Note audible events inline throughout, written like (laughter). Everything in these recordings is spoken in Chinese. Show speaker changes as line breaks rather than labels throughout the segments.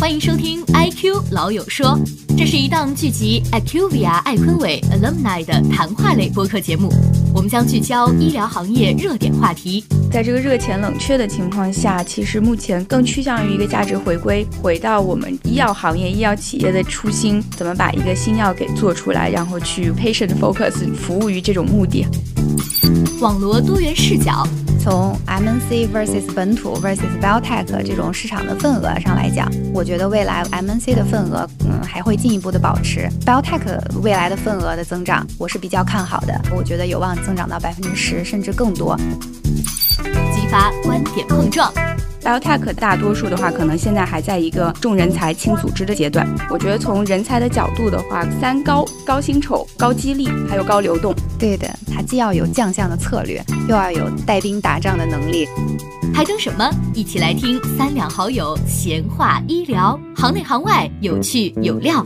欢迎收听《I Q 老友说》，这是一档聚集 IQVIA 艾坤伟 alumni 的谈话类播客节目。我们将聚焦医疗行业热点话题。
在这个热钱冷却的情况下，其实目前更趋向于一个价值回归，回到我们医药行业、医药企业的初心，怎么把一个新药给做出来，然后去 patient focus 服务于这种目的。
网罗多元视角。
从 MNC versus 本土 versus biotech 这种市场的份额上来讲，我觉得未来 MNC 的份额，嗯，还会进一步的保持 biotech 未来的份额的增长，我是比较看好的。我觉得有望增长到百分之十甚至更多。
激发观点碰撞。
Biotech 大多数的话，可能现在还在一个重人才轻组织的阶段。我觉得从人才的角度的话，三高：高薪酬、高激励，还有高流动。
对的，它既要有将相的策略，又要有带兵打仗的能力。
还等什么？一起来听三两好友闲话医疗，行内行外有趣有料。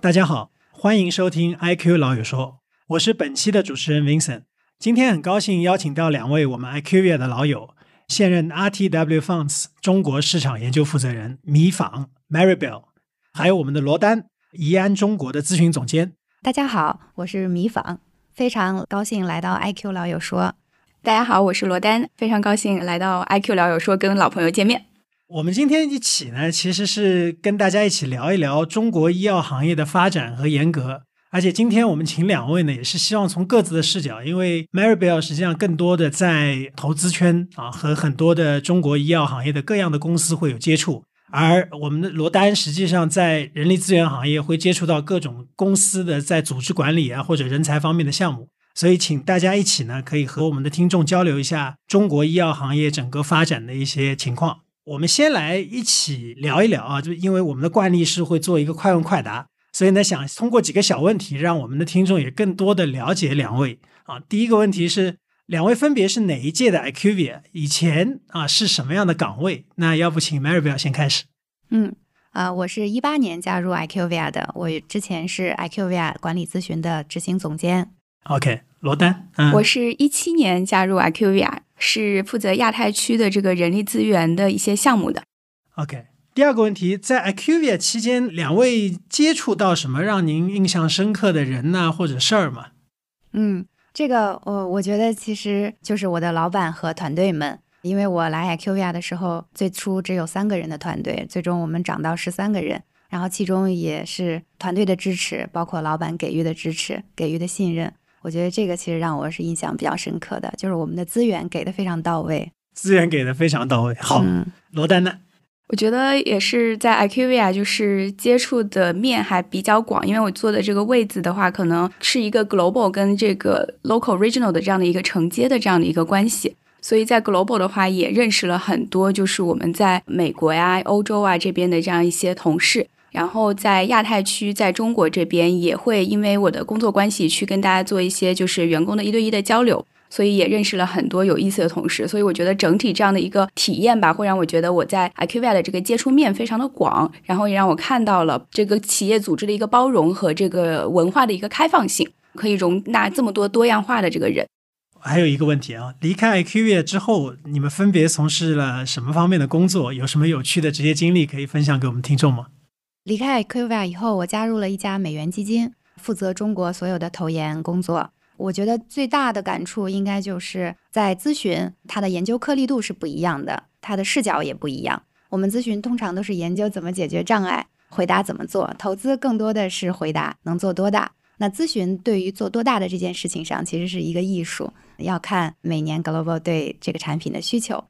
大家好，欢迎收听 IQ 老友说，我是本期的主持人 Vincent。今天很高兴邀请到两位我们 IQVIA 的老友，现任 RTW Funds 中国市场研究负责人米纺 Maribel，还有我们的罗丹，怡安中国的咨询总监。
大家好，我是米纺，非常高兴来到 IQ 老友说。
大家好，我是罗丹，非常高兴来到 IQ 老友说跟老朋友见面。
我们今天一起呢，其实是跟大家一起聊一聊中国医药行业的发展和严格。而且今天我们请两位呢，也是希望从各自的视角，因为 Maribel 实际上更多的在投资圈啊，和很多的中国医药行业的各样的公司会有接触，而我们的罗丹实际上在人力资源行业会接触到各种公司的在组织管理啊或者人才方面的项目，所以请大家一起呢，可以和我们的听众交流一下中国医药行业整个发展的一些情况。我们先来一起聊一聊啊，就因为我们的惯例是会做一个快问快答。所以呢，想通过几个小问题，让我们的听众也更多的了解两位啊。第一个问题是，两位分别是哪一届的 IQVIA？以前啊是什么样的岗位？那要不请 Maribel 先开始。
嗯，啊，我是一八年加入 IQVIA 的，我之前是 IQVIA 管理咨询的执行总监。
OK，罗丹，嗯
我是一七年加入 IQVIA，是负责亚太区的这个人力资源的一些项目的。
OK。第二个问题，在 IQVIA 期间，两位接触到什么让您印象深刻的人呢，或者事儿吗？
嗯，这个我我觉得其实就是我的老板和团队们，因为我来 IQVIA 的时候，最初只有三个人的团队，最终我们涨到十三个人，然后其中也是团队的支持，包括老板给予的支持、给予的信任，我觉得这个其实让我是印象比较深刻的，就是我们的资源给的非常到位，
资源给的非常到位。好，罗丹呢？
我觉得也是在 IQVIA，就是接触的面还比较广，因为我坐的这个位子的话，可能是一个 global 跟这个 local regional 的这样的一个承接的这样的一个关系，所以在 global 的话也认识了很多，就是我们在美国呀、欧洲啊这边的这样一些同事，然后在亚太区，在中国这边也会因为我的工作关系去跟大家做一些就是员工的一对一的交流。所以也认识了很多有意思的同事，所以我觉得整体这样的一个体验吧，会让我觉得我在 IQVIA 的这个接触面非常的广，然后也让我看到了这个企业组织的一个包容和这个文化的一个开放性，可以容纳这么多多样化的这个人。
还有一个问题啊，离开 IQVIA 之后，你们分别从事了什么方面的工作？有什么有趣的职业经历可以分享给我们听众吗？
离开 IQVIA 以后，我加入了一家美元基金，负责中国所有的投研工作。我觉得最大的感触应该就是在咨询，它的研究颗粒度是不一样的，它的视角也不一样。我们咨询通常都是研究怎么解决障碍，回答怎么做；投资更多的是回答能做多大。那咨询对于做多大的这件事情上，其实是一个艺术，要看每年 Global 对这个产品的需求。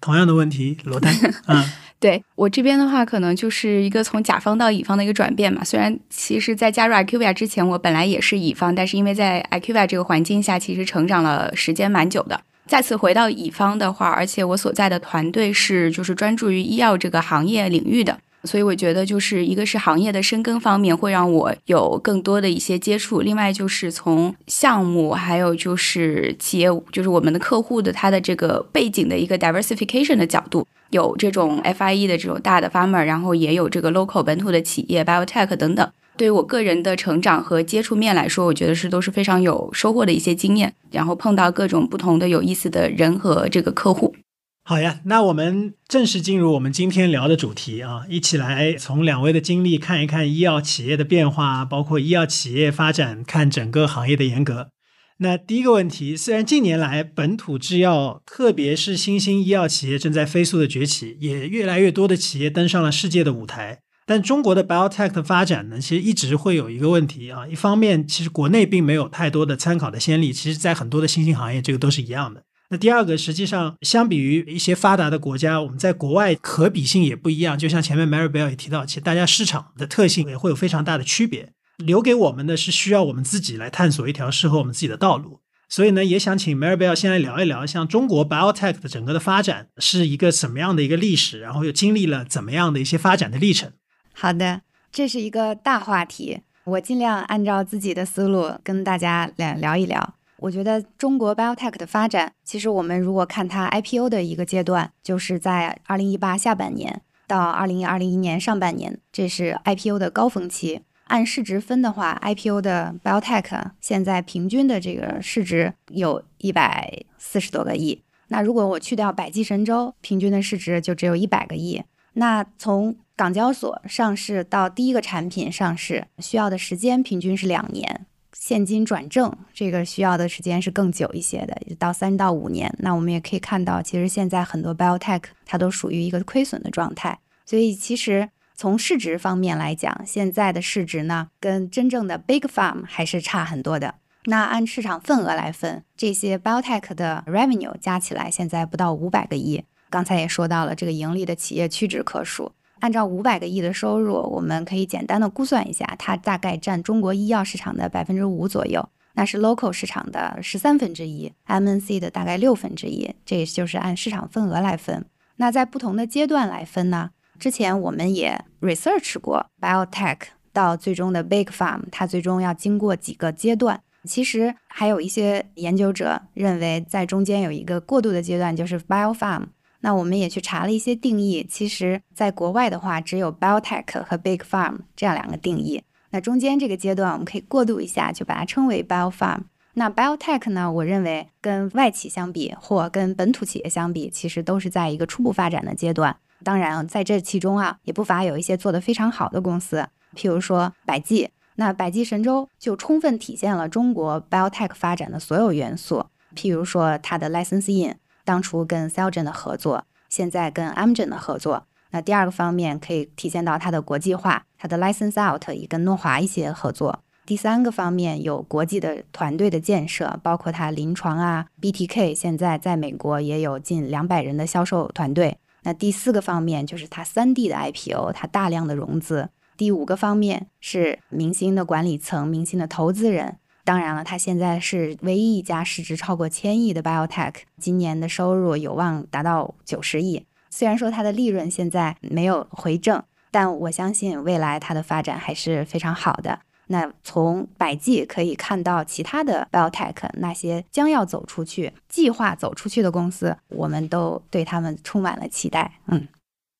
同样的问题，罗丹，(laughs) 嗯，
对我这边的话，可能就是一个从甲方到乙方的一个转变嘛。虽然其实，在加入 IQVIA 之前，我本来也是乙方，但是因为在 IQVIA 这个环境下，其实成长了时间蛮久的。再次回到乙方的话，而且我所在的团队是就是专注于医药这个行业领域的。所以我觉得，就是一个是行业的深耕方面会让我有更多的一些接触，另外就是从项目，还有就是企业，就是我们的客户的他的这个背景的一个 diversification 的角度，有这种 FIE 的这种大的 farmer，然后也有这个 local 本土的企业 biotech 等等。对于我个人的成长和接触面来说，我觉得是都是非常有收获的一些经验，然后碰到各种不同的有意思的人和这个客户。
好呀，那我们正式进入我们今天聊的主题啊，一起来从两位的经历看一看医药企业的变化，包括医药企业发展，看整个行业的严格。那第一个问题，虽然近年来本土制药，特别是新兴医药企业正在飞速的崛起，也越来越多的企业登上了世界的舞台，但中国的 biotech 的发展呢，其实一直会有一个问题啊，一方面其实国内并没有太多的参考的先例，其实在很多的新兴行业，这个都是一样的。那第二个，实际上相比于一些发达的国家，我们在国外可比性也不一样。就像前面 Mary Bell 也提到，其实大家市场的特性也会有非常大的区别。留给我们的是需要我们自己来探索一条适合我们自己的道路。所以呢，也想请 Mary Bell 先来聊一聊，像中国 biotech 的整个的发展是一个什么样的一个历史，然后又经历了怎么样的一些发展的历程。
好的，这是一个大话题，我尽量按照自己的思路跟大家来聊一聊。我觉得中国 biotech 的发展，其实我们如果看它 IPO 的一个阶段，就是在二零一八下半年到二零二零一年上半年，这是 IPO 的高峰期。按市值分的话，IPO 的 biotech 现在平均的这个市值有一百四十多个亿。那如果我去掉百济神州，平均的市值就只有一百个亿。那从港交所上市到第一个产品上市，需要的时间平均是两年。现金转正，这个需要的时间是更久一些的，到三到五年。那我们也可以看到，其实现在很多 biotech 它都属于一个亏损的状态。所以其实从市值方面来讲，现在的市值呢，跟真正的 big farm 还是差很多的。那按市场份额来分，这些 biotech 的 revenue 加起来现在不到五百个亿。刚才也说到了，这个盈利的企业屈指可数。按照五百个亿的收入，我们可以简单的估算一下，它大概占中国医药市场的百分之五左右，那是 local 市场的十三分之一，MNC 的大概六分之一，这也就是按市场份额来分。那在不同的阶段来分呢？之前我们也 research 过 biotech 到最终的 big farm，它最终要经过几个阶段。其实还有一些研究者认为，在中间有一个过渡的阶段，就是 bio farm。那我们也去查了一些定义，其实在国外的话，只有 biotech 和 big farm 这样两个定义。那中间这个阶段，我们可以过渡一下，就把它称为 bio farm。那 biotech 呢，我认为跟外企相比，或跟本土企业相比，其实都是在一个初步发展的阶段。当然，在这其中啊，也不乏有一些做得非常好的公司，譬如说百济。那百济神州就充分体现了中国 biotech 发展的所有元素，譬如说它的 license in。当初跟 c e l g e n 的合作，现在跟 Amgen 的合作。那第二个方面可以体现到它的国际化，它的 license out 也跟诺华一些合作。第三个方面有国际的团队的建设，包括它临床啊，BTK 现在在美国也有近两百人的销售团队。那第四个方面就是它三 D 的 IPO，它大量的融资。第五个方面是明星的管理层、明星的投资人。当然了，它现在是唯一一家市值超过千亿的 biotech，今年的收入有望达到九十亿。虽然说它的利润现在没有回正，但我相信未来它的发展还是非常好的。那从百济可以看到，其他的 biotech 那些将要走出去、计划走出去的公司，我们都对他们充满了期待。嗯，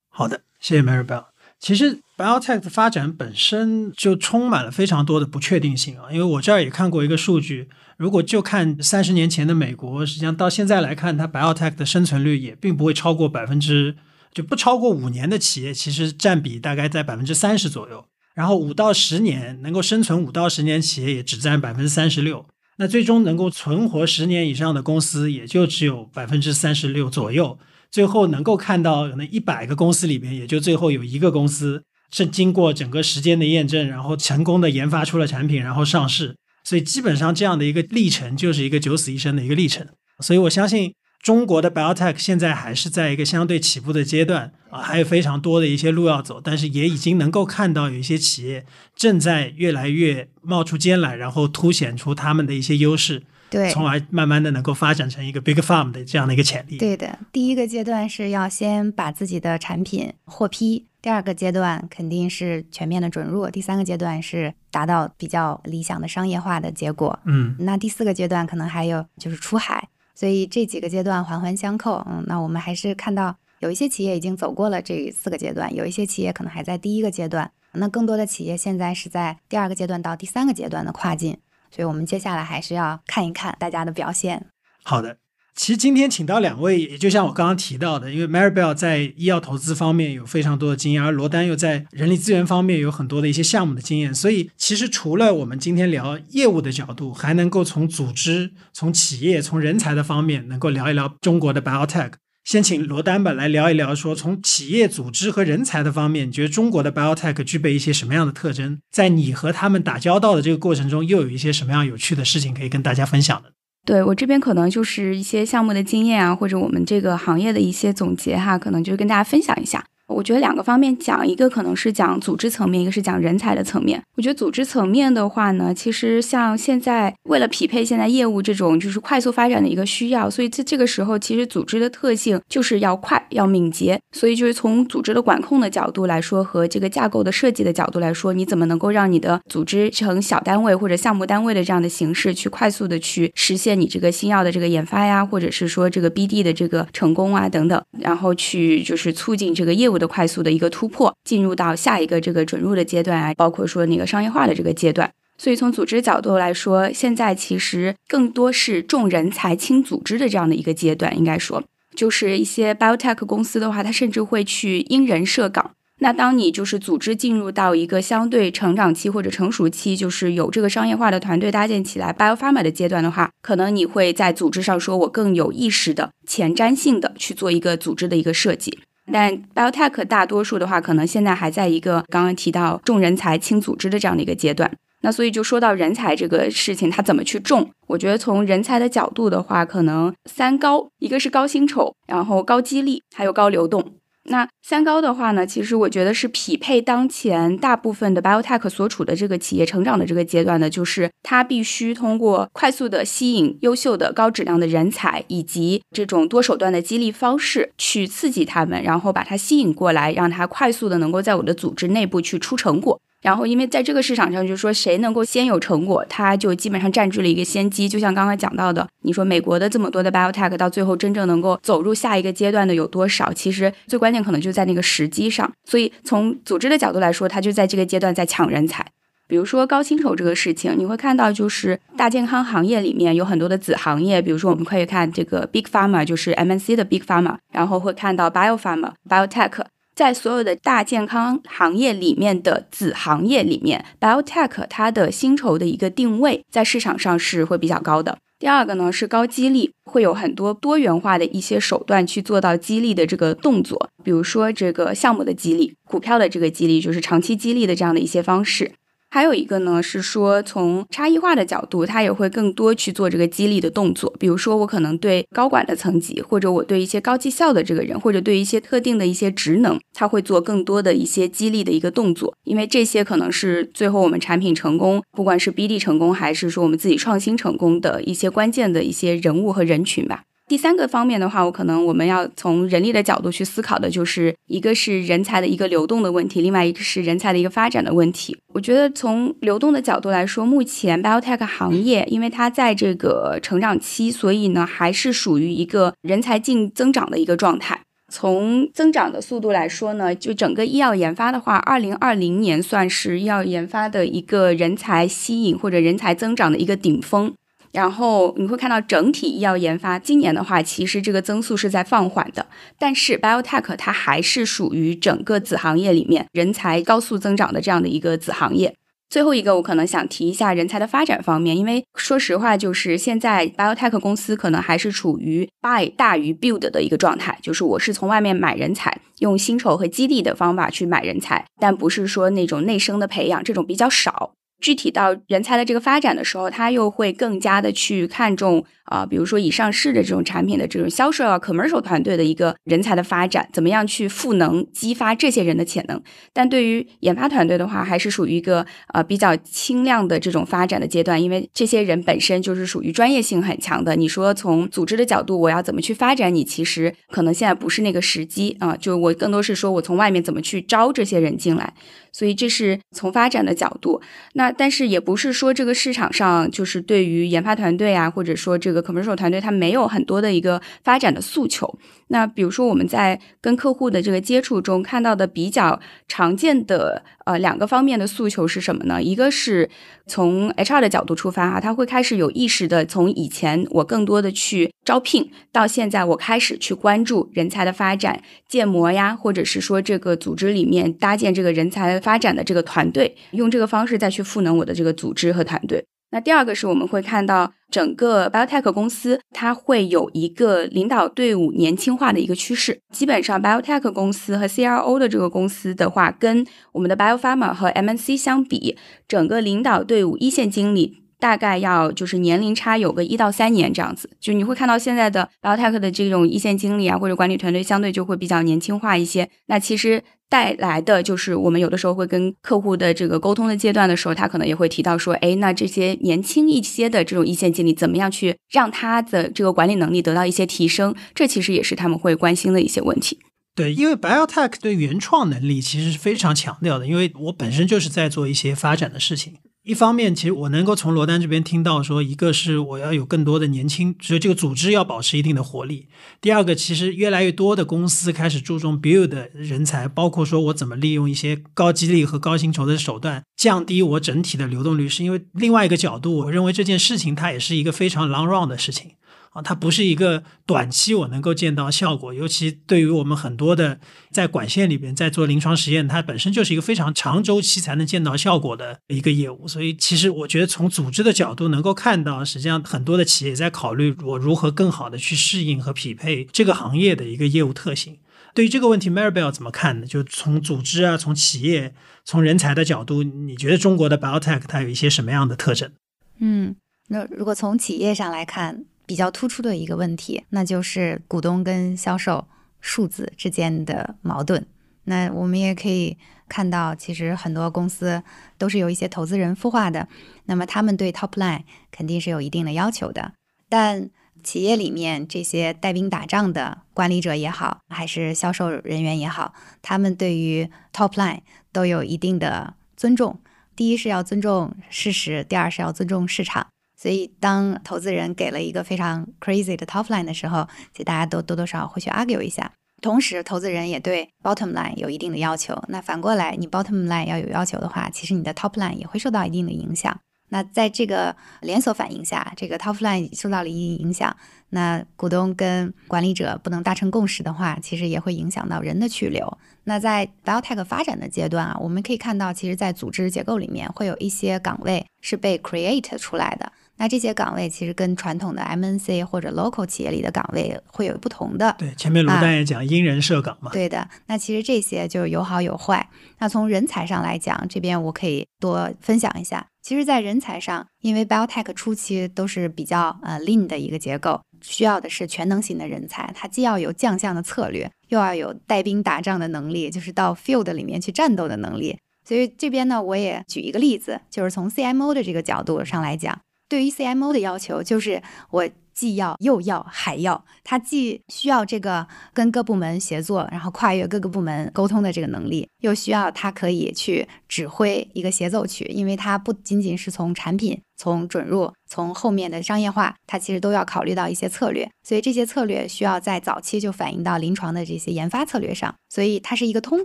好的，谢谢 Mary Bell。其实 biotech 的发展本身就充满了非常多的不确定性啊，因为我这儿也看过一个数据，如果就看三十年前的美国，实际上到现在来看，它 biotech 的生存率也并不会超过百分之，就不超过五年的企业，其实占比大概在百分之三十左右。然后五到十年能够生存五到十年企业也只占百分之三十六，那最终能够存活十年以上的公司也就只有百分之三十六左右。最后能够看到，可能一百个公司里边，也就最后有一个公司是经过整个时间的验证，然后成功的研发出了产品，然后上市。所以基本上这样的一个历程，就是一个九死一生的一个历程。所以我相信中国的 biotech 现在还是在一个相对起步的阶段啊，还有非常多的一些路要走，但是也已经能够看到有一些企业正在越来越冒出尖来，然后凸显出他们的一些优势。
对，
从而慢慢的能够发展成一个 big farm 的这样的一个潜力。
对的，第一个阶段是要先把自己的产品获批，第二个阶段肯定是全面的准入，第三个阶段是达到比较理想的商业化的结果。
嗯，
那第四个阶段可能还有就是出海，所以这几个阶段环环相扣。嗯，那我们还是看到有一些企业已经走过了这四个阶段，有一些企业可能还在第一个阶段，那更多的企业现在是在第二个阶段到第三个阶段的跨境。所以我们接下来还是要看一看大家的表现。
好的，其实今天请到两位，也就像我刚刚提到的，因为 Maribel 在医药投资方面有非常多的经验，而罗丹又在人力资源方面有很多的一些项目的经验，所以其实除了我们今天聊业务的角度，还能够从组织、从企业、从人才的方面，能够聊一聊中国的 biotech。先请罗丹吧来聊一聊，说从企业组织和人才的方面，你觉得中国的 biotech 具备一些什么样的特征？在你和他们打交道的这个过程中，又有一些什么样有趣的事情可以跟大家分享的？
对我这边可能就是一些项目的经验啊，或者我们这个行业的一些总结哈，可能就跟大家分享一下。我觉得两个方面讲，一个可能是讲组织层面，一个是讲人才的层面。我觉得组织层面的话呢，其实像现在为了匹配现在业务这种就是快速发展的一个需要，所以在这个时候，其实组织的特性就是要快、要敏捷。所以就是从组织的管控的角度来说，和这个架构的设计的角度来说，你怎么能够让你的组织成小单位或者项目单位的这样的形式，去快速的去实现你这个新药的这个研发呀，或者是说这个 BD 的这个成功啊等等，然后去就是促进这个业务。的快速的一个突破，进入到下一个这个准入的阶段啊，包括说那个商业化的这个阶段。所以从组织角度来说，现在其实更多是重人才轻组织的这样的一个阶段。应该说，就是一些 biotech 公司的话，它甚至会去因人设岗。那当你就是组织进入到一个相对成长期或者成熟期，就是有这个商业化的团队搭建起来 biopharma 的阶段的话，可能你会在组织上说，我更有意识的、前瞻性的去做一个组织的一个设计。但 biotech 大多数的话，可能现在还在一个刚刚提到重人才轻组织的这样的一个阶段。那所以就说到人才这个事情，它怎么去重？我觉得从人才的角度的话，可能三高，一个是高薪酬，然后高激励，还有高流动。那三高的话呢，其实我觉得是匹配当前大部分的 biotech 所处的这个企业成长的这个阶段的，就是它必须通过快速的吸引优秀的高质量的人才，以及这种多手段的激励方式去刺激他们，然后把它吸引过来，让它快速的能够在我的组织内部去出成果。然后，因为在这个市场上，就是说谁能够先有成果，他就基本上占据了一个先机。就像刚刚讲到的，你说美国的这么多的 biotech，到最后真正能够走入下一个阶段的有多少？其实最关键可能就在那个时机上。所以从组织的角度来说，他就在这个阶段在抢人才。比如说高薪酬这个事情，你会看到就是大健康行业里面有很多的子行业，比如说我们可以看这个 big pharma，就是 MNC 的 big pharma，然后会看到 bio pharma、biotech。在所有的大健康行业里面的子行业里面，biotech 它的薪酬的一个定位在市场上是会比较高的。第二个呢是高激励，会有很多多元化的一些手段去做到激励的这个动作，比如说这个项目的激励、股票的这个激励，就是长期激励的这样的一些方式。还有一个呢，是说从差异化的角度，他也会更多去做这个激励的动作。比如说，我可能对高管的层级，或者我对一些高绩效的这个人，或者对一些特定的一些职能，他会做更多的一些激励的一个动作。因为这些可能是最后我们产品成功，不管是 BD 成功，还是说我们自己创新成功的一些关键的一些人物和人群吧。第三个方面的话，我可能我们要从人力的角度去思考的，就是一个是人才的一个流动的问题，另外一个是人才的一个发展的问题。我觉得从流动的角度来说，目前 biotech 行业因为它在这个成长期，所以呢还是属于一个人才净增长的一个状态。从增长的速度来说呢，就整个医药研发的话，二零二零年算是医药研发的一个人才吸引或者人才增长的一个顶峰。然后你会看到整体医药研发今年的话，其实这个增速是在放缓的。但是 biotech 它还是属于整个子行业里面人才高速增长的这样的一个子行业。最后一个，我可能想提一下人才的发展方面，因为说实话，就是现在 biotech 公司可能还是处于 buy 大于 build 的一个状态，就是我是从外面买人才，用薪酬和激励的方法去买人才，但不是说那种内生的培养，这种比较少。具体到人才的这个发展的时候，他又会更加的去看重啊，比如说已上市的这种产品的这种销售啊，commercial 团队的一个人才的发展，怎么样去赋能激发这些人的潜能？但对于研发团队的话，还是属于一个呃比较轻量的这种发展的阶段，因为这些人本身就是属于专业性很强的。你说从组织的角度，我要怎么去发展你？其实可能现在不是那个时机啊，就我更多是说我从外面怎么去招这些人进来。所以这是从发展的角度。那但是也不是说这个市场上就是对于研发团队啊，或者说这个 commercial 团队，它没有很多的一个发展的诉求。那比如说我们在跟客户的这个接触中看到的比较常见的呃两个方面的诉求是什么呢？一个是从 HR 的角度出发哈，他会开始有意识的从以前我更多的去招聘，到现在我开始去关注人才的发展、建模呀，或者是说这个组织里面搭建这个人才发展的这个团队，用这个方式再去赋能我的这个组织和团队。那第二个是我们会看到整个 biotech 公司，它会有一个领导队伍年轻化的一个趋势。基本上 biotech 公司和 CRO 的这个公司的话，跟我们的 biopharma 和 MNC 相比，整个领导队伍一线经理大概要就是年龄差有个一到三年这样子。就你会看到现在的 biotech 的这种一线经理啊，或者管理团队相对就会比较年轻化一些。那其实。带来的就是我们有的时候会跟客户的这个沟通的阶段的时候，他可能也会提到说，哎，那这些年轻一些的这种一线经理，怎么样去让他的这个管理能力得到一些提升？这其实也是他们会关心的一些问题。
对，因为 biotech 对原创能力其实是非常强调的，因为我本身就是在做一些发展的事情。一方面，其实我能够从罗丹这边听到说，一个是我要有更多的年轻，所以这个组织要保持一定的活力。第二个，其实越来越多的公司开始注重 build 人才，包括说我怎么利用一些高激励和高薪酬的手段，降低我整体的流动率。是因为另外一个角度，我认为这件事情它也是一个非常 long run 的事情。啊，它不是一个短期我能够见到效果，尤其对于我们很多的在管线里边在做临床实验，它本身就是一个非常长周期才能见到效果的一个业务。所以，其实我觉得从组织的角度能够看到，实际上很多的企业在考虑我如何更好的去适应和匹配这个行业的一个业务特性。对于这个问题，Maribel 怎么看呢？就从组织啊，从企业，从人才的角度，你觉得中国的 Biotech 它有一些什么样的特征？
嗯，那如果从企业上来看。比较突出的一个问题，那就是股东跟销售数字之间的矛盾。那我们也可以看到，其实很多公司都是由一些投资人孵化的，那么他们对 top line 肯定是有一定的要求的。但企业里面这些带兵打仗的管理者也好，还是销售人员也好，他们对于 top line 都有一定的尊重。第一是要尊重事实，第二是要尊重市场。所以，当投资人给了一个非常 crazy 的 top line 的时候，其实大家都多多少少会去 argue 一下。同时，投资人也对 bottom line 有一定的要求。那反过来，你 bottom line 要有要求的话，其实你的 top line 也会受到一定的影响。那在这个连锁反应下，这个 top line 受到了一定影响。那股东跟管理者不能达成共识的话，其实也会影响到人的去留。那在 biotech 发展的阶段啊，我们可以看到，其实，在组织结构里面会有一些岗位是被 create 出来的。那这些岗位其实跟传统的 MNC 或者 local 企业里的岗位会有不同的。
对，前面卢丹也讲因人设岗嘛。
对的，那其实这些就有好有坏。那从人才上来讲，这边我可以多分享一下。其实，在人才上，因为 biotech 初期都是比较呃 lean 的一个结构，需要的是全能型的人才，他既要有将相的策略，又要有带兵打仗的能力，就是到 field 里面去战斗的能力。所以这边呢，我也举一个例子，就是从 CMO 的这个角度上来讲。对于 CMO 的要求，就是我既要又要还要，他既需要这个跟各部门协作，然后跨越各个部门沟通的这个能力，又需要他可以去指挥一个协奏曲，因为他不仅仅是从产品、从准入、从后面的商业化，他其实都要考虑到一些策略，所以这些策略需要在早期就反映到临床的这些研发策略上，所以它是一个通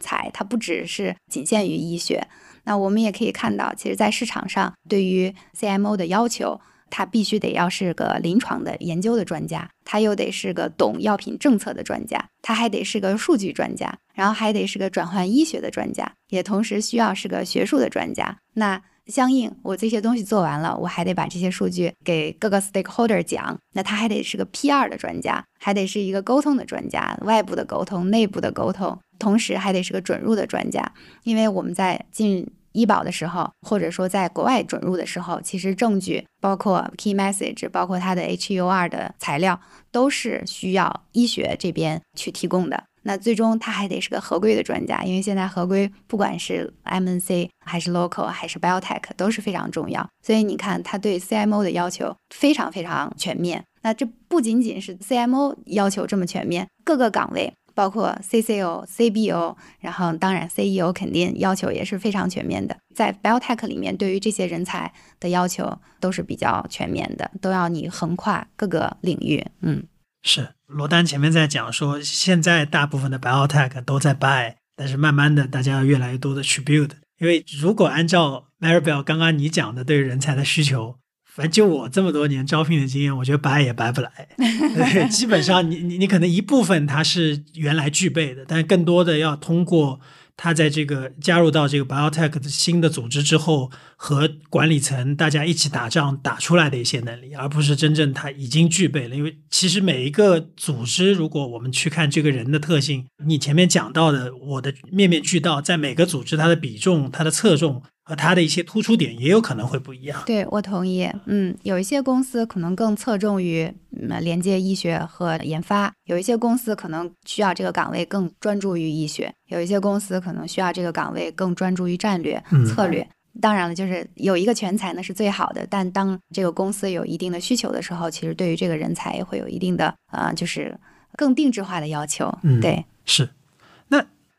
才，它不只是仅限于医学。那我们也可以看到，其实，在市场上对于 CMO 的要求，他必须得要是个临床的研究的专家，他又得是个懂药品政策的专家，他还得是个数据专家，然后还得是个转换医学的专家，也同时需要是个学术的专家。那相应，我这些东西做完了，我还得把这些数据给各个 stakeholder 讲，那他还得是个 PR 的专家，还得是一个沟通的专家，外部的沟通、内部的沟通。同时还得是个准入的专家，因为我们在进医保的时候，或者说在国外准入的时候，其实证据包括 key message，包括它的 HUR 的材料，都是需要医学这边去提供的。那最终他还得是个合规的专家，因为现在合规不管是 MNC 还是 local 还是 biotech 都是非常重要。所以你看，他对 CMO 的要求非常非常全面。那这不仅仅是 CMO 要求这么全面，各个岗位包括 CCO、CBO，然后当然 CEO 肯定要求也是非常全面的。在 biotech 里面，对于这些人才的要求都是比较全面的，都要你横跨各个领域。嗯，
是罗丹前面在讲说，现在大部分的 biotech 都在 buy，但是慢慢的大家要越来越多的去 build。因为如果按照 Maribel 刚刚你讲的对人才的需求，反正就我这么多年招聘的经验，我觉得白也白不来。(laughs) 对，基本上你你你可能一部分它是原来具备的，但更多的要通过。他在这个加入到这个 biotech 的新的组织之后，和管理层大家一起打仗打出来的一些能力，而不是真正他已经具备了。因为其实每一个组织，如果我们去看这个人的特性，你前面讲到的，我的面面俱到，在每个组织它的比重、它的侧重。和它的一些突出点也有可能会不一样。
对我同意，嗯，有一些公司可能更侧重于连接医学和研发，有一些公司可能需要这个岗位更专注于医学，有一些公司可能需要这个岗位更专注于战略策略。当然了，就是有一个全才呢是最好的，但当这个公司有一定的需求的时候，其实对于这个人才也会有一定的呃，就是更定制化的要求。
嗯，
对，
是。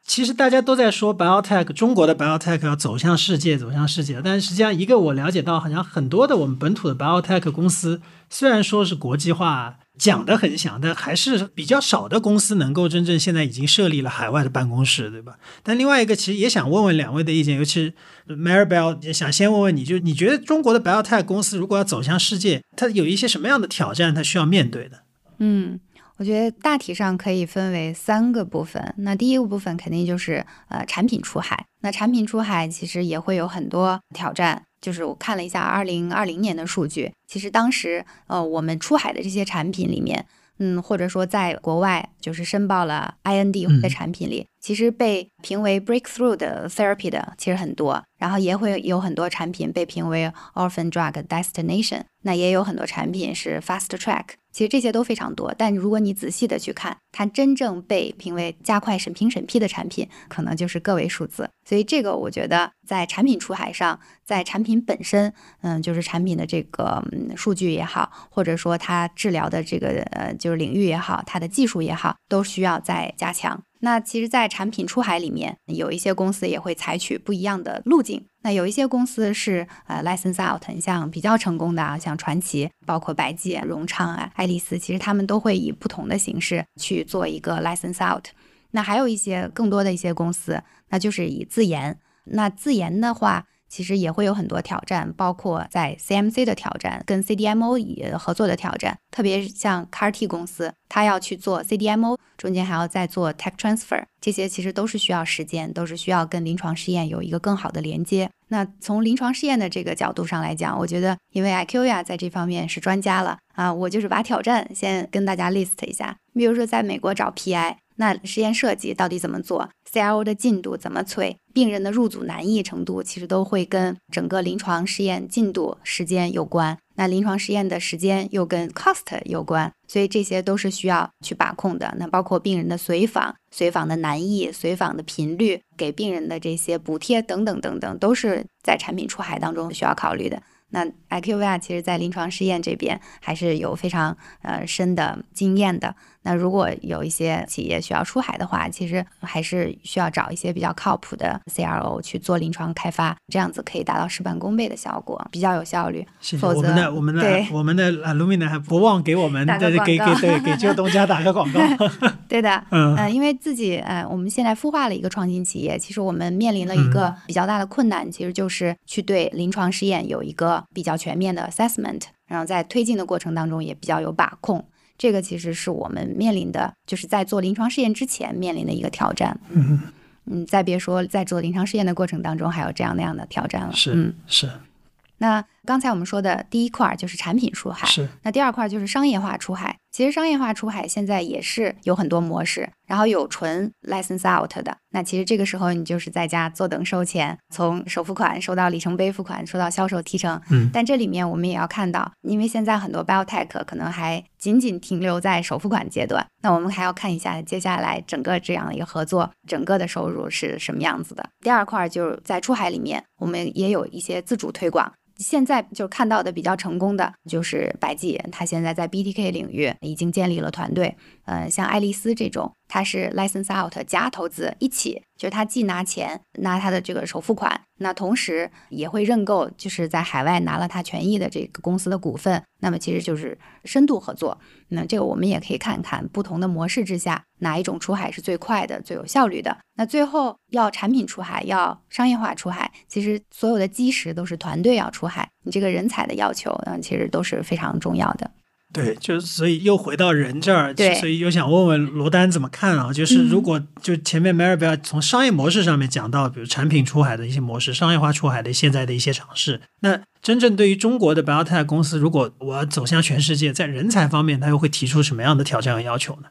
其实大家都在说 biotech，中国的 biotech 要走向世界，走向世界。但实际上，一个我了解到，好像很多的我们本土的 biotech 公司，虽然说是国际化讲的很响，但还是比较少的公司能够真正现在已经设立了海外的办公室，对吧？但另外一个，其实也想问问两位的意见，尤其是 Maribel 也想先问问你，就你觉得中国的 biotech 公司如果要走向世界，它有一些什么样的挑战，它需要面对的？
嗯。我觉得大体上可以分为三个部分。那第一个部分肯定就是呃产品出海。那产品出海其实也会有很多挑战。就是我看了一下二零二零年的数据，其实当时呃我们出海的这些产品里面，嗯或者说在国外就是申报了 IND 的产品里，其实被评为 breakthrough 的 therapy 的其实很多。然后也会有很多产品被评为 orphan drug destination。那也有很多产品是 fast track。其实这些都非常多，但如果你仔细的去看，它真正被评为加快审评审批的产品，可能就是个位数字。所以这个我觉得在产品出海上，在产品本身，嗯，就是产品的这个嗯数据也好，或者说它治疗的这个呃就是领域也好，它的技术也好，都需要再加强。那其实，在产品出海里面，有一些公司也会采取不一样的路径。那有一些公司是呃 license out，像比较成功的啊，像传奇，包括白记、融昌啊、爱丽丝，其实他们都会以不同的形式去做一个 license out。那还有一些更多的一些公司，那就是以自研。那自研的话。其实也会有很多挑战，包括在 CMC 的挑战，跟 CDMO 也合作的挑战。特别像 CAR-T 公司，它要去做 CDMO，中间还要再做 tech transfer，这些其实都是需要时间，都是需要跟临床试验有一个更好的连接。那从临床试验的这个角度上来讲，我觉得因为 IQIA 在这方面是专家了啊，我就是把挑战先跟大家 list 一下。比如说在美国找 PI。那实验设计到底怎么做？CRO 的进度怎么催？病人的入组难易程度，其实都会跟整个临床试验进度时间有关。那临床试验的时间又跟 cost 有关，所以这些都是需要去把控的。那包括病人的随访、随访的难易、随访的频率、给病人的这些补贴等等等等，都是在产品出海当中需要考虑的。那 IQVIA 其实在临床试验这边还是有非常呃深的经验的。那如果有一些企业需要出海的话，其实还是需要找一些比较靠谱的 CRO 去做临床开发，这样子可以达到事半功倍的效果，比较有效率。否
则，我们的我们的我们的 Lumina 还不忘给我们对给给对给旧东家打个广告。(laughs)
对的，(laughs) 嗯嗯，因为自己呃，我们现在孵化了一个创新企业，其实我们面临了一个比较大的困难，其实就是去对临床试验有一个比较全面的 assessment，然后在推进的过程当中也比较有把控。这个其实是我们面临的，就是在做临床试验之前面临的一个挑战。
嗯
嗯，再别说在做临床试验的过程当中还有这样那样的挑战了。
是，
嗯
是。
那刚才我们说的第一块就是产品出海，
是。
那第二块就是商业化出海。其实商业化出海现在也是有很多模式，然后有纯 license out 的。那其实这个时候你就是在家坐等收钱，从首付款收到里程碑付款，收到销售提成。
嗯。
但这里面我们也要看到，因为现在很多 biotech 可能还仅仅停留在首付款阶段，那我们还要看一下接下来整个这样的一个合作，整个的收入是什么样子的。第二块就是在出海里面，我们也有一些自主推广。现在就看到的比较成功的就是百济，他现在在 BTK 领域已经建立了团队。呃，像爱丽丝这种。他是 license out 加投资一起，就是他既拿钱拿他的这个首付款，那同时也会认购，就是在海外拿了他权益的这个公司的股份，那么其实就是深度合作。那这个我们也可以看看不同的模式之下，哪一种出海是最快的、最有效率的。那最后要产品出海，要商业化出海，其实所有的基石都是团队要出海，你这个人才的要求，嗯，其实都是非常重要的。
对，就是所以又回到人这儿，
对
所以又想问问罗丹怎么看啊？就是如果就前面 Maribel 从商业模式上面讲到，比如产品出海的一些模式，商业化出海的现在的一些尝试，那真正对于中国的 biotech 公司，如果我要走向全世界，在人才方面，它又会提出什么样的挑战和要求呢？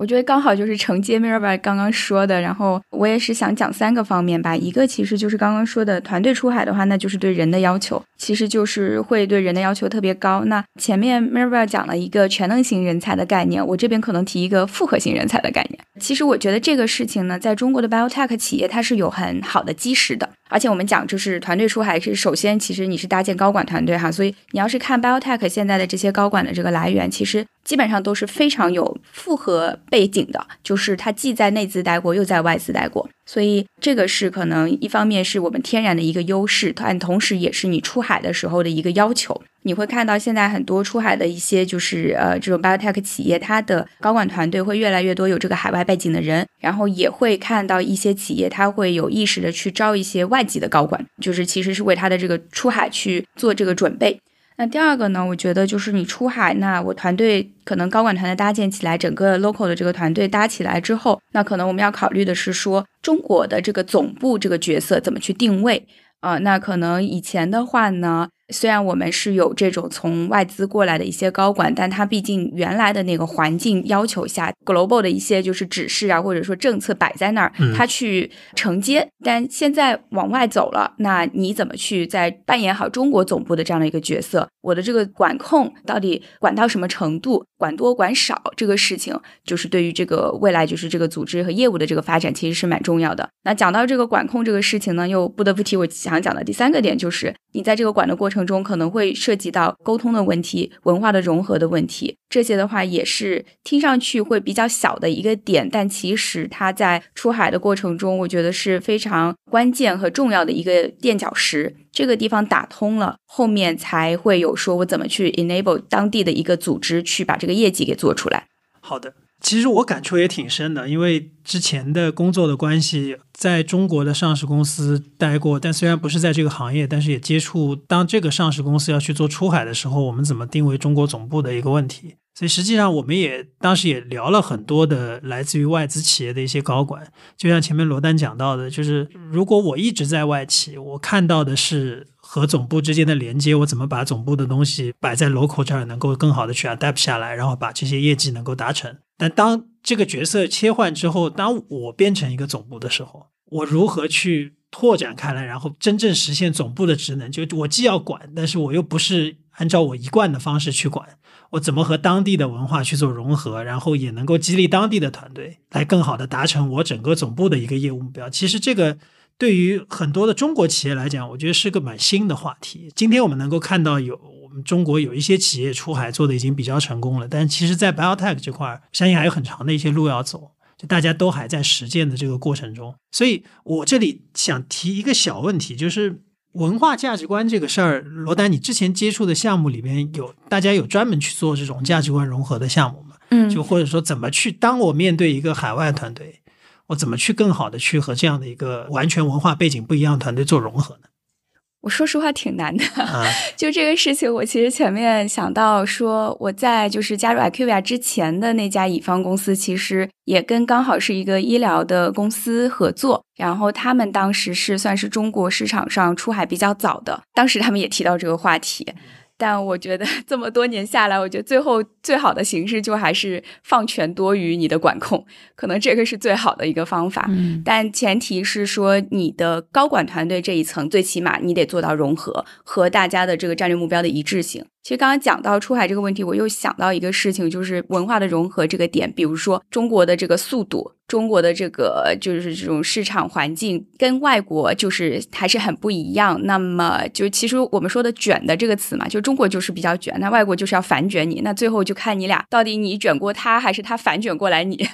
我觉得刚好就是承接 Mirabel 刚刚说的，然后我也是想讲三个方面吧。一个其实就是刚刚说的团队出海的话，那就是对人的要求，其实就是会对人的要求特别高。那前面 Mirabel 讲了一个全能型人才的概念，我这边可能提一个复合型人才的概念。其实我觉得这个事情呢，在中国的 biotech 企业它是有很好的基石的。而且我们讲就是团队出海是首先，其实你是搭建高管团队哈，所以你要是看 biotech 现在的这些高管的这个来源，其实基本上都是非常有复合背景的，就是他既在内资待过，又在外资待过，所以这个是可能一方面是我们天然的一个优势，但同时也是你出海的时候的一个要求。你会看到现在很多出海的一些就是呃这种 biotech 企业，它的高管团队会越来越多有这个海外背景的人，然后也会看到一些企业它会有意识的去招一些外籍的高管，就是其实是为他的这个出海去做这个准备。那第二个呢，我觉得就是你出海，那我团队可能高管团队搭建起来，整个 local 的这个团队搭起来之后，那可能我们要考虑的是说中国的这个总部这个角色怎么去定位啊、那可能以前的话呢。虽然我们是有这种从外资过来的一些高管，但他毕竟原来的那个环境要求下，global 的一些就是指示啊，或者说政策摆在那儿
嗯，
他去承接。但现在往外走了，那你怎么去在扮演好中国总部的这样的一个角色？我的这个管控到底管到什么程度？管多管少这个事情，就是对于这个未来就是这个组织和业务的这个发展，其实是蛮重要的。那讲到这个管控这个事情呢，又不得不提我想讲的第三个点，就是你在这个管的过程中，可能会涉及到沟通的问题、文化的融合的问题。这些的话也是听上去会比较小的一个点，但其实它在出海的过程中，我觉得是非常关键和重要的一个垫脚石。这个地方打通了，后面才会有说我怎么去 enable 当地的一个组织去把这个业绩给做出来。
好的，其实我感触也挺深的，因为之前的工作的关系，在中国的上市公司待过，但虽然不是在这个行业，但是也接触当这个上市公司要去做出海的时候，我们怎么定位中国总部的一个问题。所以实际上，我们也当时也聊了很多的来自于外资企业的一些高管，就像前面罗丹讲到的，就是如果我一直在外企，我看到的是和总部之间的连接，我怎么把总部的东西摆在 local 这儿，能够更好的去 adapt 下来，然后把这些业绩能够达成。但当这个角色切换之后，当我变成一个总部的时候，我如何去拓展开来，然后真正实现总部的职能？就我既要管，但是我又不是按照我一贯的方式去管，我怎么和当地的文化去做融合，然后也能够激励当地的团队来更好的达成我整个总部的一个业务目标？其实这个。对于很多的中国企业来讲，我觉得是个蛮新的话题。今天我们能够看到有我们中国有一些企业出海做的已经比较成功了，但其实，在 biotech 这块儿，相信还有很长的一些路要走。就大家都还在实践的这个过程中，所以我这里想提一个小问题，就是文化价值观这个事儿。罗丹，你之前接触的项目里边有大家有专门去做这种价值观融合的项目吗？
嗯
就或者说怎么去，当我面对一个海外团队，我怎么去更好的去和这样的一个完全文化背景不一样的团队做融合呢？
我说实话挺难的，
啊，(laughs)
就这个事情，我其实前面想到说，我在就是加入 IQVIA 之前的那家乙方公司，其实也跟刚好是一个医疗的公司合作，然后他们当时是算是中国市场上出海比较早的，当时他们也提到这个话题。但我觉得这么多年下来，我觉得最后最好的形式就还是放权多于你的管控，可能这个是最好的一个方法。
嗯
但前提是说，你的高管团队这一层，最起码你得做到融合和大家的这个战略目标的一致性。其实刚刚讲到出海这个问题，我又想到一个事情，就是文化的融合这个点。比如说中国的这个速度，中国的这个就是这种市场环境跟外国就是还是很不一样。那么就其实我们说的“卷”的这个词嘛，就中国就是比较卷，那外国就是要反卷你。那最后就看你俩到底你卷过他，还是他反卷过来你。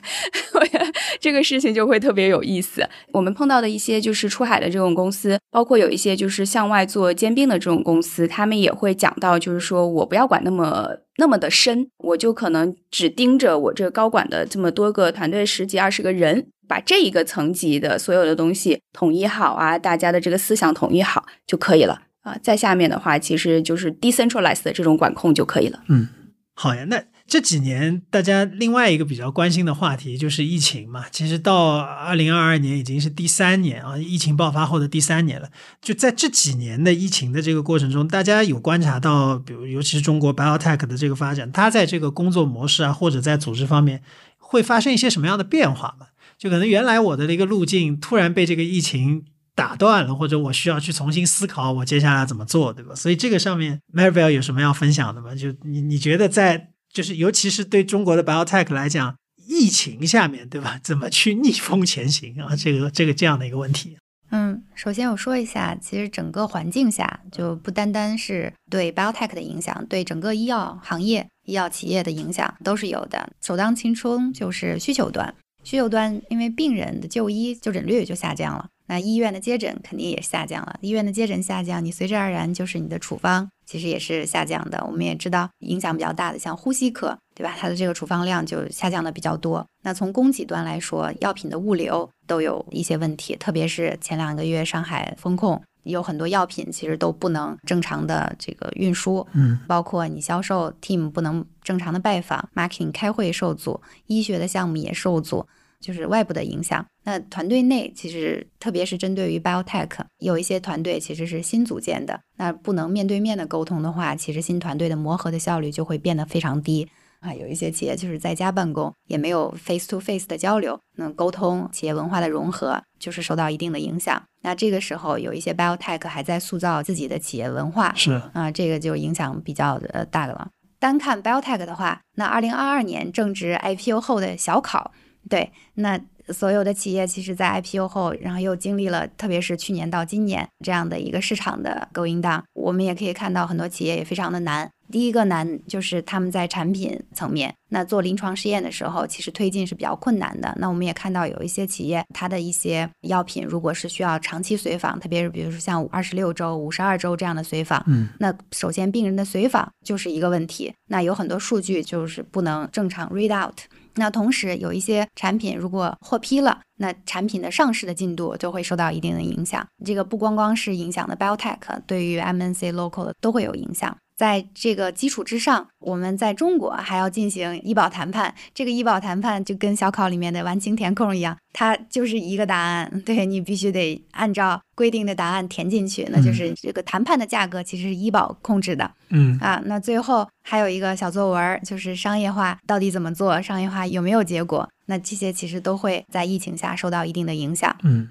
(laughs) 这个事情就会特别有意思。我们碰到的一些就是出海的这种公司，包括有一些就是向外做兼并的这种公司，他们也会讲到，就是说我不要管那么那么的深，我就可能只盯着我这个高管的这么多个团队十几二十个人，把这一个层级的所有的东西统一好啊，大家的这个思想统一好就可以了啊。再下面的话，其实就是 decentralized 的这种管控就可以了。
嗯，好呀，那。这几年，大家另外一个比较关心的话题就是疫情嘛。其实到二零二二年已经是第三年啊，疫情爆发后的第三年了。就在这几年的疫情的这个过程中，大家有观察到，比如尤其是中国 biotech 的这个发展，它在这个工作模式啊，或者在组织方面会发生一些什么样的变化吗？就可能原来我的那个路径突然被这个疫情打断了，或者我需要去重新思考我接下来怎么做，对吧？所以这个上面 Maribel 有什么要分享的吗？就你你觉得在就是，尤其是对中国的 biotech 来讲，疫情下面对吧？怎么去逆风前行啊？这个这个这样的一个问题。
嗯，首先我说一下，其实整个环境下就不单单是对 biotech 的影响，对整个医药行业、医药企业的影响都是有的。首当其冲就是需求端，需求端因为病人的就医就诊率就下降了。那医院的接诊肯定也下降了，医院的接诊下降，你随之而然就是你的处方其实也是下降的。我们也知道影响比较大的，像呼吸科，对吧？它的这个处方量就下降的比较多。那从供给端来说，药品的物流都有一些问题，特别是前两个月上海封控，有很多药品其实都不能正常的这个运输，
嗯，
包括你销售 team 不能正常的拜访，marketing 开会受阻，医学的项目也受阻。就是外部的影响。那团队内其实，特别是针对于 biotech，有一些团队其实是新组建的。那不能面对面的沟通的话，其实新团队的磨合的效率就会变得非常低啊。有一些企业就是在家办公，也没有 face to face 的交流，那沟通企业文化的融合就是受到一定的影响。那这个时候，有一些 biotech 还在塑造自己的企业文化，
是
啊，这个就影响比较呃大的了。单看 biotech 的话，那二零二二年正值 IPO 后的小考。对，那所有的企业其实，在 IPO 后，然后又经历了，特别是去年到今年这样的一个市场的 going down，我们也可以看到很多企业也非常的难。第一个难就是他们在产品层面，那做临床试验的时候，其实推进是比较困难的。那我们也看到有一些企业，它的一些药品，如果是需要长期随访，特别是比如说像二十六周、五十二周这样的随访，
嗯，
那首先病人的随访就是一个问题，那有很多数据就是不能正常 read out。那同时有一些产品如果获批了，那产品的上市的进度就会受到一定的影响。这个不光光是影响的 biotech，对于 MNC local 的都会有影响。在这个基础之上，我们在中国还要进行医保谈判。这个医保谈判就跟小考里面的完形填空一样，它就是一个答案，(laughs) 对你必须得按照规定的答案填进去。那就是这个谈判的价格其实是医保控制的。
嗯
啊，那最后还有一个小作文，就是商业化到底怎么做，商业化有没有结果？那这些其实都会在疫情下受到一定的影响。
嗯，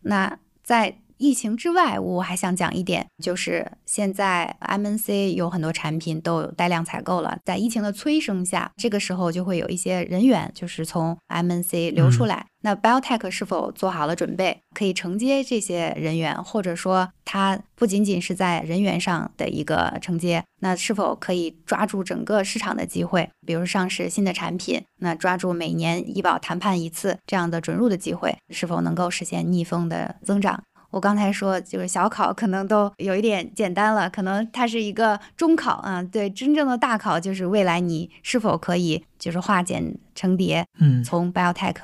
那在。疫情之外，我还想讲一点，就是现在 MNC 有很多产品都有带量采购了。在疫情的催生下，这个时候就会有一些人员就是从 MNC 流出来。那 Biotech 是否做好了准备，可以承接这些人员，或者说它不仅仅是在人员上的一个承接，那是否可以抓住整个市场的机会，比如上市新的产品，那抓住每年医保谈判一次这样的准入的机会，是否能够实现逆风的增长？我刚才说，就是小考可能都有一点简单了，可能它是一个中考啊。对，真正的大考就是未来你是否可以就是化茧成蝶，
嗯，
从 biotech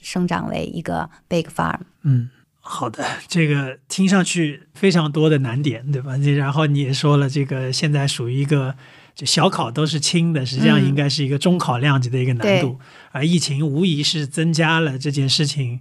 生长为一个 big farm。
嗯，好的，这个听上去非常多的难点，对吧？然后你也说了，这个现在属于一个就小考都是轻的，实际上应该是一个中考量级的一个难度，而疫情无疑是增加了这件事情。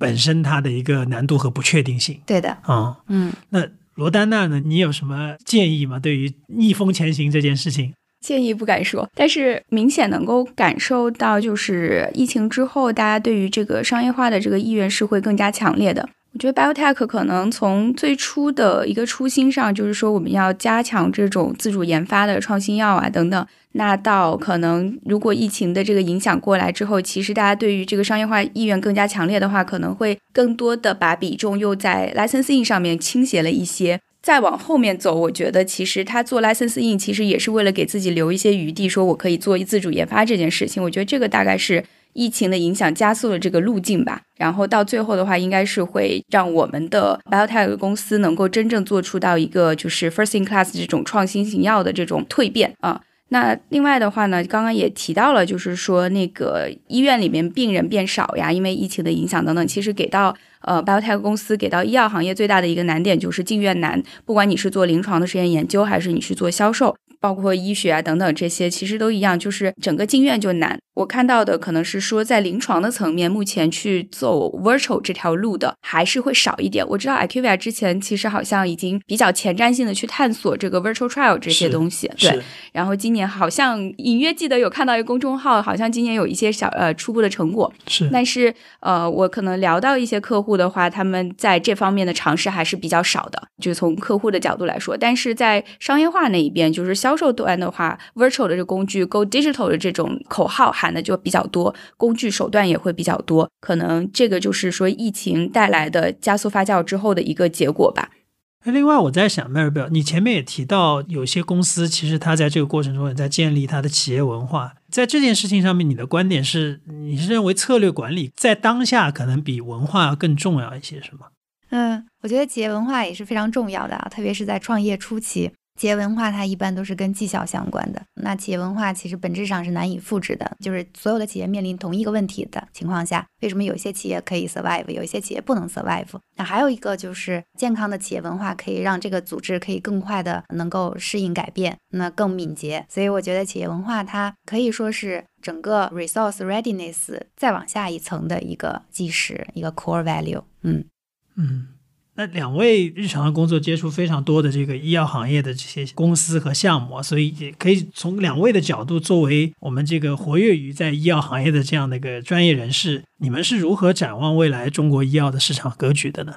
本身它的一个难度和不确定性，
对的，
啊，
嗯，
那罗丹娜呢？你有什么建议吗？对于逆风前行这件事情，
建议不敢说，但是明显能够感受到，就是疫情之后，大家对于这个商业化的这个意愿是会更加强烈的。我觉得 biotech 可能从最初的一个初心上，就是说我们要加强这种自主研发的创新药啊等等。那到可能如果疫情的这个影响过来之后，其实大家对于这个商业化意愿更加强烈的话，可能会更多的把比重又在 licensing 上面倾斜了一些。再往后面走，我觉得其实他做 licensing 其实也是为了给自己留一些余地，说我可以做自主研发这件事情。我觉得这个大概是。疫情的影响加速了这个路径吧，然后到最后的话，应该是会让我们的 biotech 公司能够真正做出到一个就是 first in class 这种创新型药的这种蜕变啊。那另外的话呢，刚刚也提到了，就是说那个医院里面病人变少呀，因为疫情的影响等等，其实给到呃 biotech 公司给到医药行业最大的一个难点就是进院难，不管你是做临床的实验研究，还是你是做销售。包括医学啊等等这些，其实都一样，就是整个进院就难。我看到的可能是说，在临床的层面，目前去走 virtual 这条路的还是会少一点。我知道 IQVIA 之前其实好像已经比较前瞻性的去探索这个 virtual trial 这些东西，对。然后今年好像隐约记得有看到一个公众号，好像今年有一些小呃初步的成果。
是。
但是呃，我可能聊到一些客户的话，他们在这方面的尝试还是比较少的，就从客户的角度来说。但是在商业化那一边，就是销售端的话，virtual 的这个工具，go digital 的这种口号喊的就比较多，工具手段也会比较多，可能这个就是说疫情带来的加速发酵之后的一个结果吧。
那另外我在想，Maribel，你前面也提到，有些公司其实它在这个过程中也在建立它的企业文化，在这件事情上面，你的观点是，你是认为策略管理在当下可能比文化更重要一些，是吗？
嗯，我觉得企业文化也是非常重要的啊，特别是在创业初期。企业文化它一般都是跟绩效相关的。那企业文化其实本质上是难以复制的，就是所有的企业面临同一个问题的情况下，为什么有些企业可以 survive，有一些企业不能 survive？那还有一个就是健康的企业文化可以让这个组织可以更快的能够适应改变，那更敏捷。所以我觉得企业文化它可以说是整个 resource readiness 再往下一层的一个基石，一个 core value。嗯
嗯。那两位日常的工作接触非常多的这个医药行业的这些公司和项目，所以也可以从两位的角度，作为我们这个活跃于在医药行业的这样的一个专业人士，你们是如何展望未来中国医药的市场格局的呢？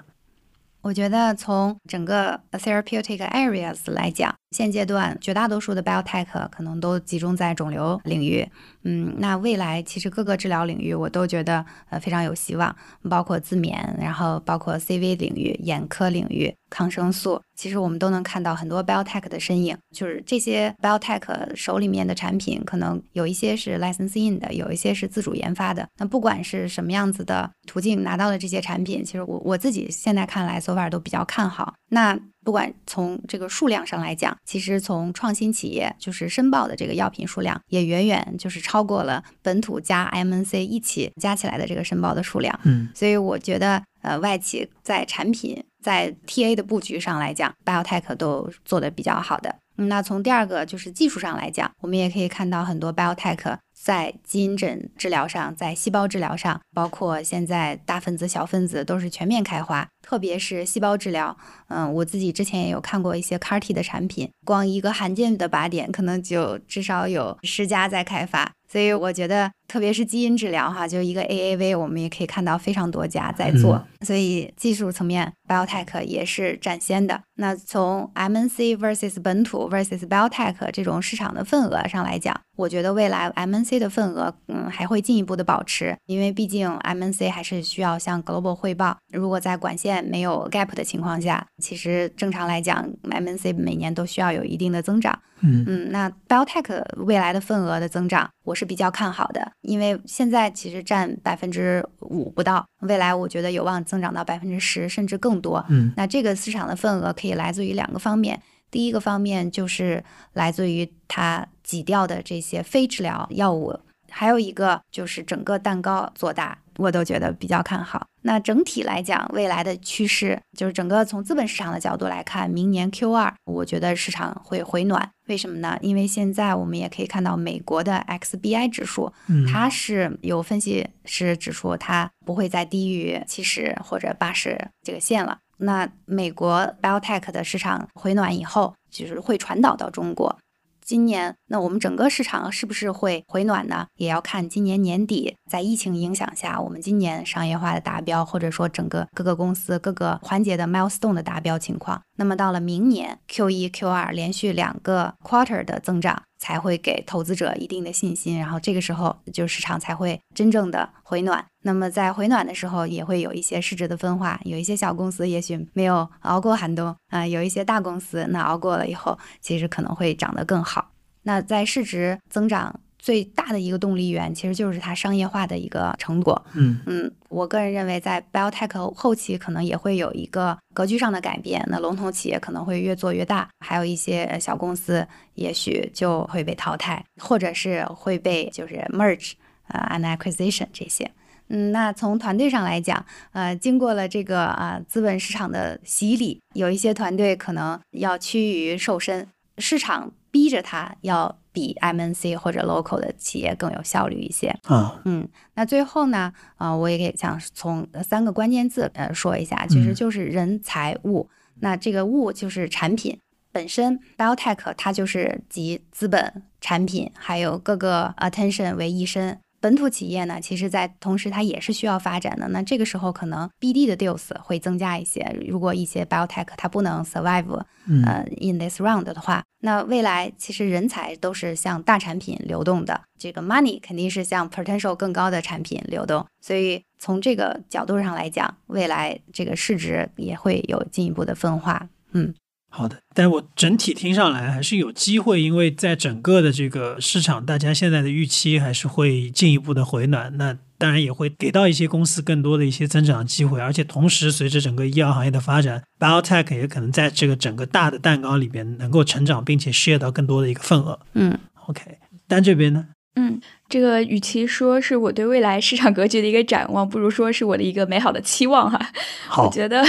我觉得从整个 therapeutic areas 来讲，现阶段绝大多数的 biotech 可能都集中在肿瘤领域。嗯，那未来其实各个治疗领域我都觉得呃非常有希望，包括自勉，然后包括 CV 领域、眼科领域、抗生素，其实我们都能看到很多 biotech 的身影。就是这些 biotech 手里面的产品，可能有一些是 license in 的，有一些是自主研发的。那不管是什么样子的途径拿到的这些产品，其实我我自己现在看来，so far 都比较看好。那不管从这个数量上来讲，其实从创新企业就是申报的这个药品数量，也远远就是超过了本土加 MNC 一起加起来的这个申报的数量。
嗯，
所以我觉得，呃，外企在产品在 TA 的布局上来讲，biotech 都做的比较好的。那从第二个就是技术上来讲，我们也可以看到很多 biotech 在基因诊治疗上，在细胞治疗上，包括现在大分子、小分子都是全面开花。特别是细胞治疗，嗯，我自己之前也有看过一些 CAR-T 的产品，光一个罕见的靶点，可能就至少有十家在开发。所以我觉得，特别是基因治疗哈，就一个 AAV，我们也可以看到非常多家在做。所以技术层面，biotech 也是占先的。那从 MNC versus 本土 versus biotech 这种市场的份额上来讲，我觉得未来 MNC 的份额，嗯，还会进一步的保持，因为毕竟 MNC 还是需要向 global 汇报。如果在管线没有 gap 的情况下，其实正常来讲，MNC 每年都需要有一定的增长。
嗯
嗯，那 biotech 未来的份额的增长，我是比较看好的，因为现在其实占百分之五不到，未来我觉得有望增长到百分之十甚至更多。
嗯，
那这个市场的份额可以来自于两个方面，第一个方面就是来自于它挤掉的这些非治疗药物，还有一个就是整个蛋糕做大。我都觉得比较看好。那整体来讲，未来的趋势就是整个从资本市场的角度来看，明年 Q 二，我觉得市场会回暖。为什么呢？因为现在我们也可以看到美国的 XBI 指数，它是有分析师指出它不会再低于七十或者八十这个线了。那美国 Biotech 的市场回暖以后，就是会传导到中国。今年那我们整个市场是不是会回暖呢？也要看今年年底在疫情影响下，我们今年商业化的达标，或者说整个各个公司各个环节的 milestone 的达标情况。那么到了明年 Q 一、Q 二连续两个 quarter 的增长，才会给投资者一定的信心，然后这个时候就市场才会真正的回暖。那么在回暖的时候，也会有一些市值的分化，有一些小公司也许没有熬过寒冬啊，有一些大公司那熬过了以后，其实可能会长得更好。那在市值增长最大的一个动力源，其实就是它商业化的一个成果。
嗯
嗯，我个人认为，在 biotech 后期可能也会有一个格局上的改变，那龙头企业可能会越做越大，还有一些小公司也许就会被淘汰，或者是会被就是 merge 啊 and acquisition 这些。嗯，那从团队上来讲，呃，经过了这个啊资本市场的洗礼，有一些团队可能要趋于瘦身，市场逼着他要比 MNC 或者 local 的企业更有效率一些。
啊，
嗯，那最后呢，啊、我也想从三个关键字呃说一下，其实
嗯
就是人财物。那这个物就是产品本身，biotech 它就是集资本、产品还有各个 attention 为一身。本土企业呢，其实在同时它也是需要发展的。那这个时候可能 BD 的 deals 会增加一些。如果一些 biotech 它不能 survive
嗯
呃 in this round 的话，那未来其实人才都是向大产品流动的，这个 money 肯定是向 potential 更高的产品流动，所以从这个角度上来讲，未来这个市值也会有进一步的分化。嗯
好的，但我整体听上来还是有机会，因为在整个的这个市场，大家现在的预期还是会进一步的回暖。那当然也会给到一些公司更多的一些增长机会，而且同时随着整个医药行业的发展，biotech 也可能在这个整个大的蛋糕里边能够成长，并且 share 到更多的一个份额。
嗯
OK，但这边呢？
嗯，这个与其说是我对未来市场格局的一个展望，不如说是我的一个美好的期望哈。
好
我，觉得，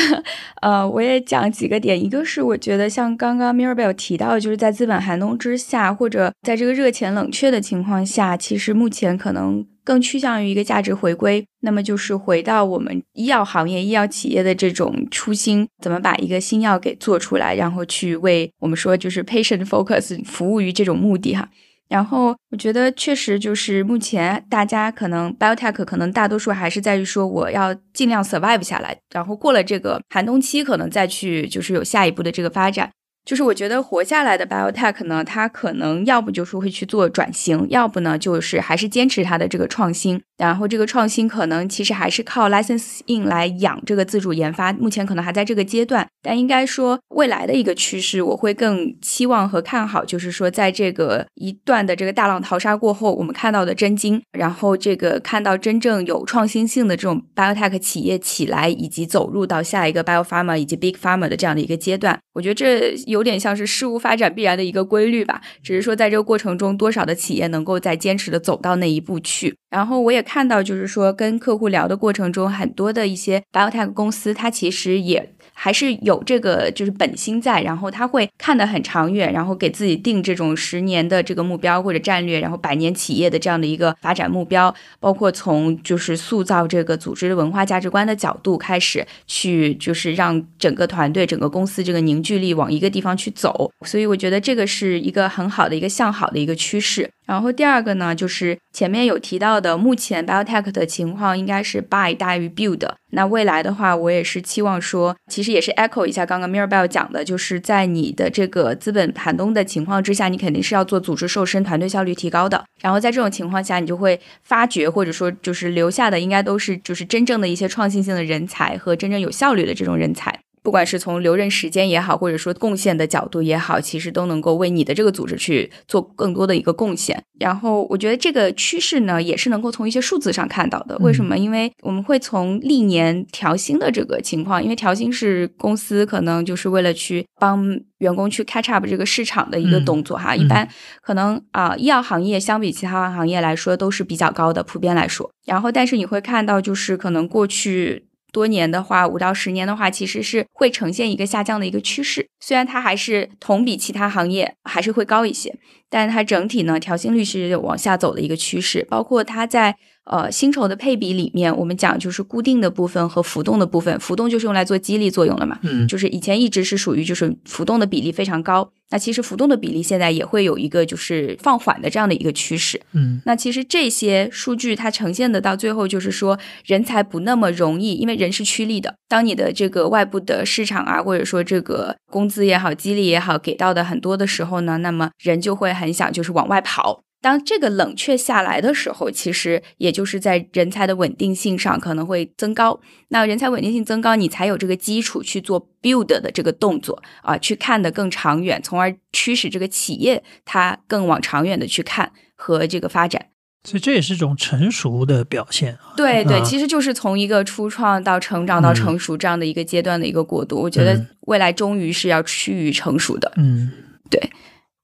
呃，我也讲几个点，一个是我觉得像刚刚 Mirabel 提到的，就是在资本寒冬之下，或者在这个热钱冷却的情况下，其实目前可能更趋向于一个价值回归，那么就是回到我们医药行业、医药企业的这种初心，怎么把一个新药给做出来，然后去为我们说就是 patient focus 服务于这种目的哈。然后我觉得确实就是目前大家可能 biotech 可能大多数还是在于说我要尽量 survive 下来，然后过了这个寒冬期，可能再去就是有下一步的这个发展。就是我觉得活下来的 biotech 呢，它可能要不就是会去做转型，要不呢就是还是坚持它的这个创新。然后这个创新可能其实还是靠 license in 来养这个自主研发，目前可能还在这个阶段。但应该说未来的一个趋势，我会更期望和看好，就是说在这个一段的这个大浪淘沙过后，我们看到的真金，然后这个看到真正有创新性的这种 biotech 企业起来，以及走入到下一个 biopharma 以及 big pharma 的这样的一个阶段。我觉得这有点像是事物发展必然的一个规律吧，只是说在这个过程中，多少的企业能够再坚持的走到那一步去。然后我也看到，就是说跟客户聊的过程中，很多的一些 biotech 公司，它其实也还是有这个就是本心在，然后他会看得很长远，然后给自己定这种十年的这个目标或者战略，然后百年企业的这样的一个发展目标，包括从就是塑造这个组织的文化价值观的角度开始，去就是让整个团队、整个公司这个凝聚力往一个地方去走。所以我觉得这个是一个很好的一个向好的一个趋势。然后第二个呢，就是前面有提到的，目前 biotech 的情况应该是 buy 大于 build。那未来的话，我也是期望说，其实也是 echo 一下刚刚 Mirabel 讲的，就是在你的这个资本寒冬的情况之下，你肯定是要做组织瘦身、团队效率提高的。然后在这种情况下，你就会发掘或者说就是留下的，应该都是就是真正的一些创新性的人才和真正有效率的这种人才。不管是从留任时间也好，或者说贡献的角度也好，其实都能够为你的这个组织去做更多的一个贡献。然后我觉得这个趋势呢，也是能够从一些数字上看到的。为什么？因为我们会从历年调薪的这个情况，因为调薪是公司可能就是为了去帮员工去 catch up 这个市场的一个动作哈。一般可能啊、医药行业相比其他行业来说都是比较高的，普遍来说。然后，但是你会看到，就是可能过去。多年的话，五到十年的话，其实是会呈现一个下降的一个趋势。虽然它还是同比其他行业还是会高一些，但它整体呢调薪率是往下走的一个趋势。包括它在呃薪酬的配比里面，我们讲就是固定的部分和浮动的部分，浮动就是用来做激励作用了嘛，
嗯
就是以前一直是属于就是浮动的比例非常高，那其实浮动的比例现在也会有一个就是放缓的这样的一个趋势。
嗯
那其实这些数据它呈现的到最后就是说，人才不那么容易，因为人是趋利的。当你的这个外部的市场啊，或者说这个工资也好、激励也好，给到的很多的时候呢，那么人就会很想就是往外跑。当这个冷却下来的时候，其实也就是在人才的稳定性上可能会增高。那人才稳定性增高，你才有这个基础去做 build 的这个动作啊，去看得更长远，从而驱使这个企业它更往长远的去看和这个发展。
所以这也是一种成熟的表现啊。
对对，
啊
其实就是从一个初创到成长到
嗯
成熟这样的一个阶段的一个过渡。我觉得
嗯
未来终于是要趋于成熟的。
嗯对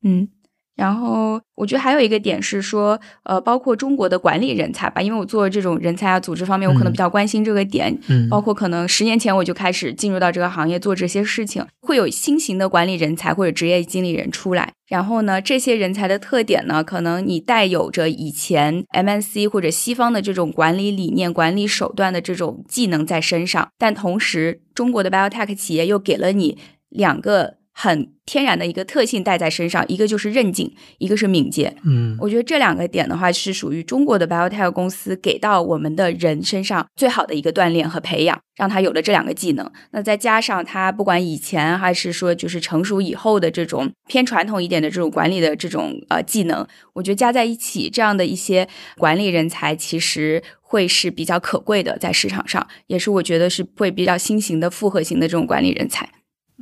嗯，然后我觉得还有一个点是说，呃，包括中国的管理人才吧，因为我做这种人才啊组织方面，我可能
嗯
比较关心这个点。
嗯，
包括可能十年前我就开始进入到这个行业做这些事情，会有新型的管理人才或者职业经理人出来。然后呢，这些人才的特点呢，可能你带有着以前 MNC 或者西方的这种管理理念、管理手段的这种技能在身上，但同时中国的 biotech 企业又给了你两个很天然的一个特性带在身上，一个就是韧劲，一个是敏捷。
嗯
我觉得这两个点的话，是属于中国的 biotech 公司给到我们的人身上最好的一个锻炼和培养，让他有了这两个技能。那再加上他不管以前还是说就是成熟以后的这种偏传统一点的这种管理的这种呃技能，我觉得加在一起，这样的一些管理人才其实会是比较可贵的，在市场上，也是我觉得是会比较新型的复合型的这种管理人才。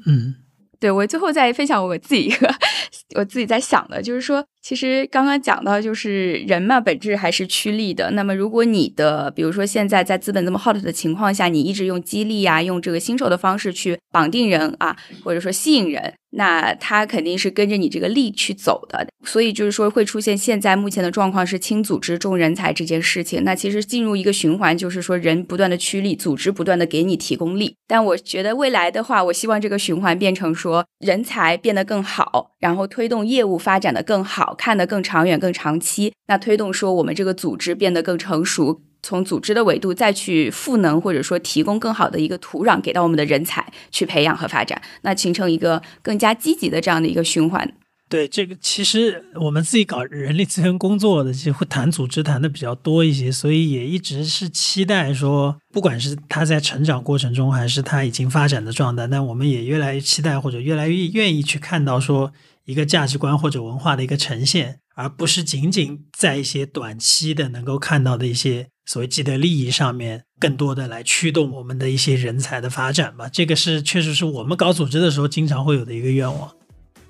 嗯
对我最后再分享我自己一个 (laughs) 我自己在想的，就是说，其实刚刚讲到，就是人嘛，本质还是趋利的。那么，如果你的，比如说现在在资本这么 hot 的情况下，你一直用激励呀、用这个薪酬的方式去绑定人啊，或者说吸引人，那他肯定是跟着你这个利去走的。所以就是说，会出现现在目前的状况是轻组织重人才这件事情。那其实进入一个循环，就是说人不断的趋利，组织不断的给你提供力。但我觉得未来的话，我希望这个循环变成说人才变得更好，然后推动业务发展的更好，看得更长远、更长期。那推动说我们这个组织变得更成熟。从组织的维度再去赋能，或者说提供更好的一个土壤给到我们的人才去培养和发展，那形成一个更加积极的这样的一个循环。
对这个，其实我们自己搞人力资源工作的，其实会谈组织谈的比较多一些，所以也一直是期待说，不管是他在成长过程中，还是他已经发展的状态，但我们也越来越期待或者越来越愿意去看到说一个价值观或者文化的一个呈现，而不是仅仅在一些短期的能够看到的一些所谓既得利益上面，更多的来驱动我们的一些人才的发展吧。这个是确实是我们搞组织的时候经常会有的一个愿望。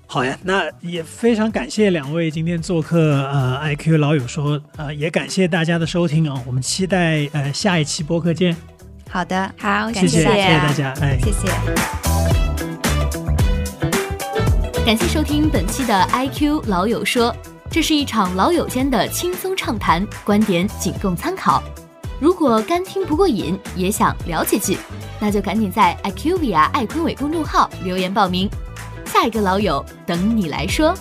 好呀，那也非常感谢两位今天做客呃 IQ 老友说，呃也感谢大家的收听啊，我们期待呃下一期播客见，
好的，
好，
谢谢谢
大家
谢大家，哎。
谢谢。
感谢收听本期的 IQ 老友说，这是一场老友间的轻松畅谈，观点仅供参考。如果干听不过瘾，也想聊几句，那就赶紧在 IQVIA 爱坤伟公众号留言报名，下一个老友等你来说。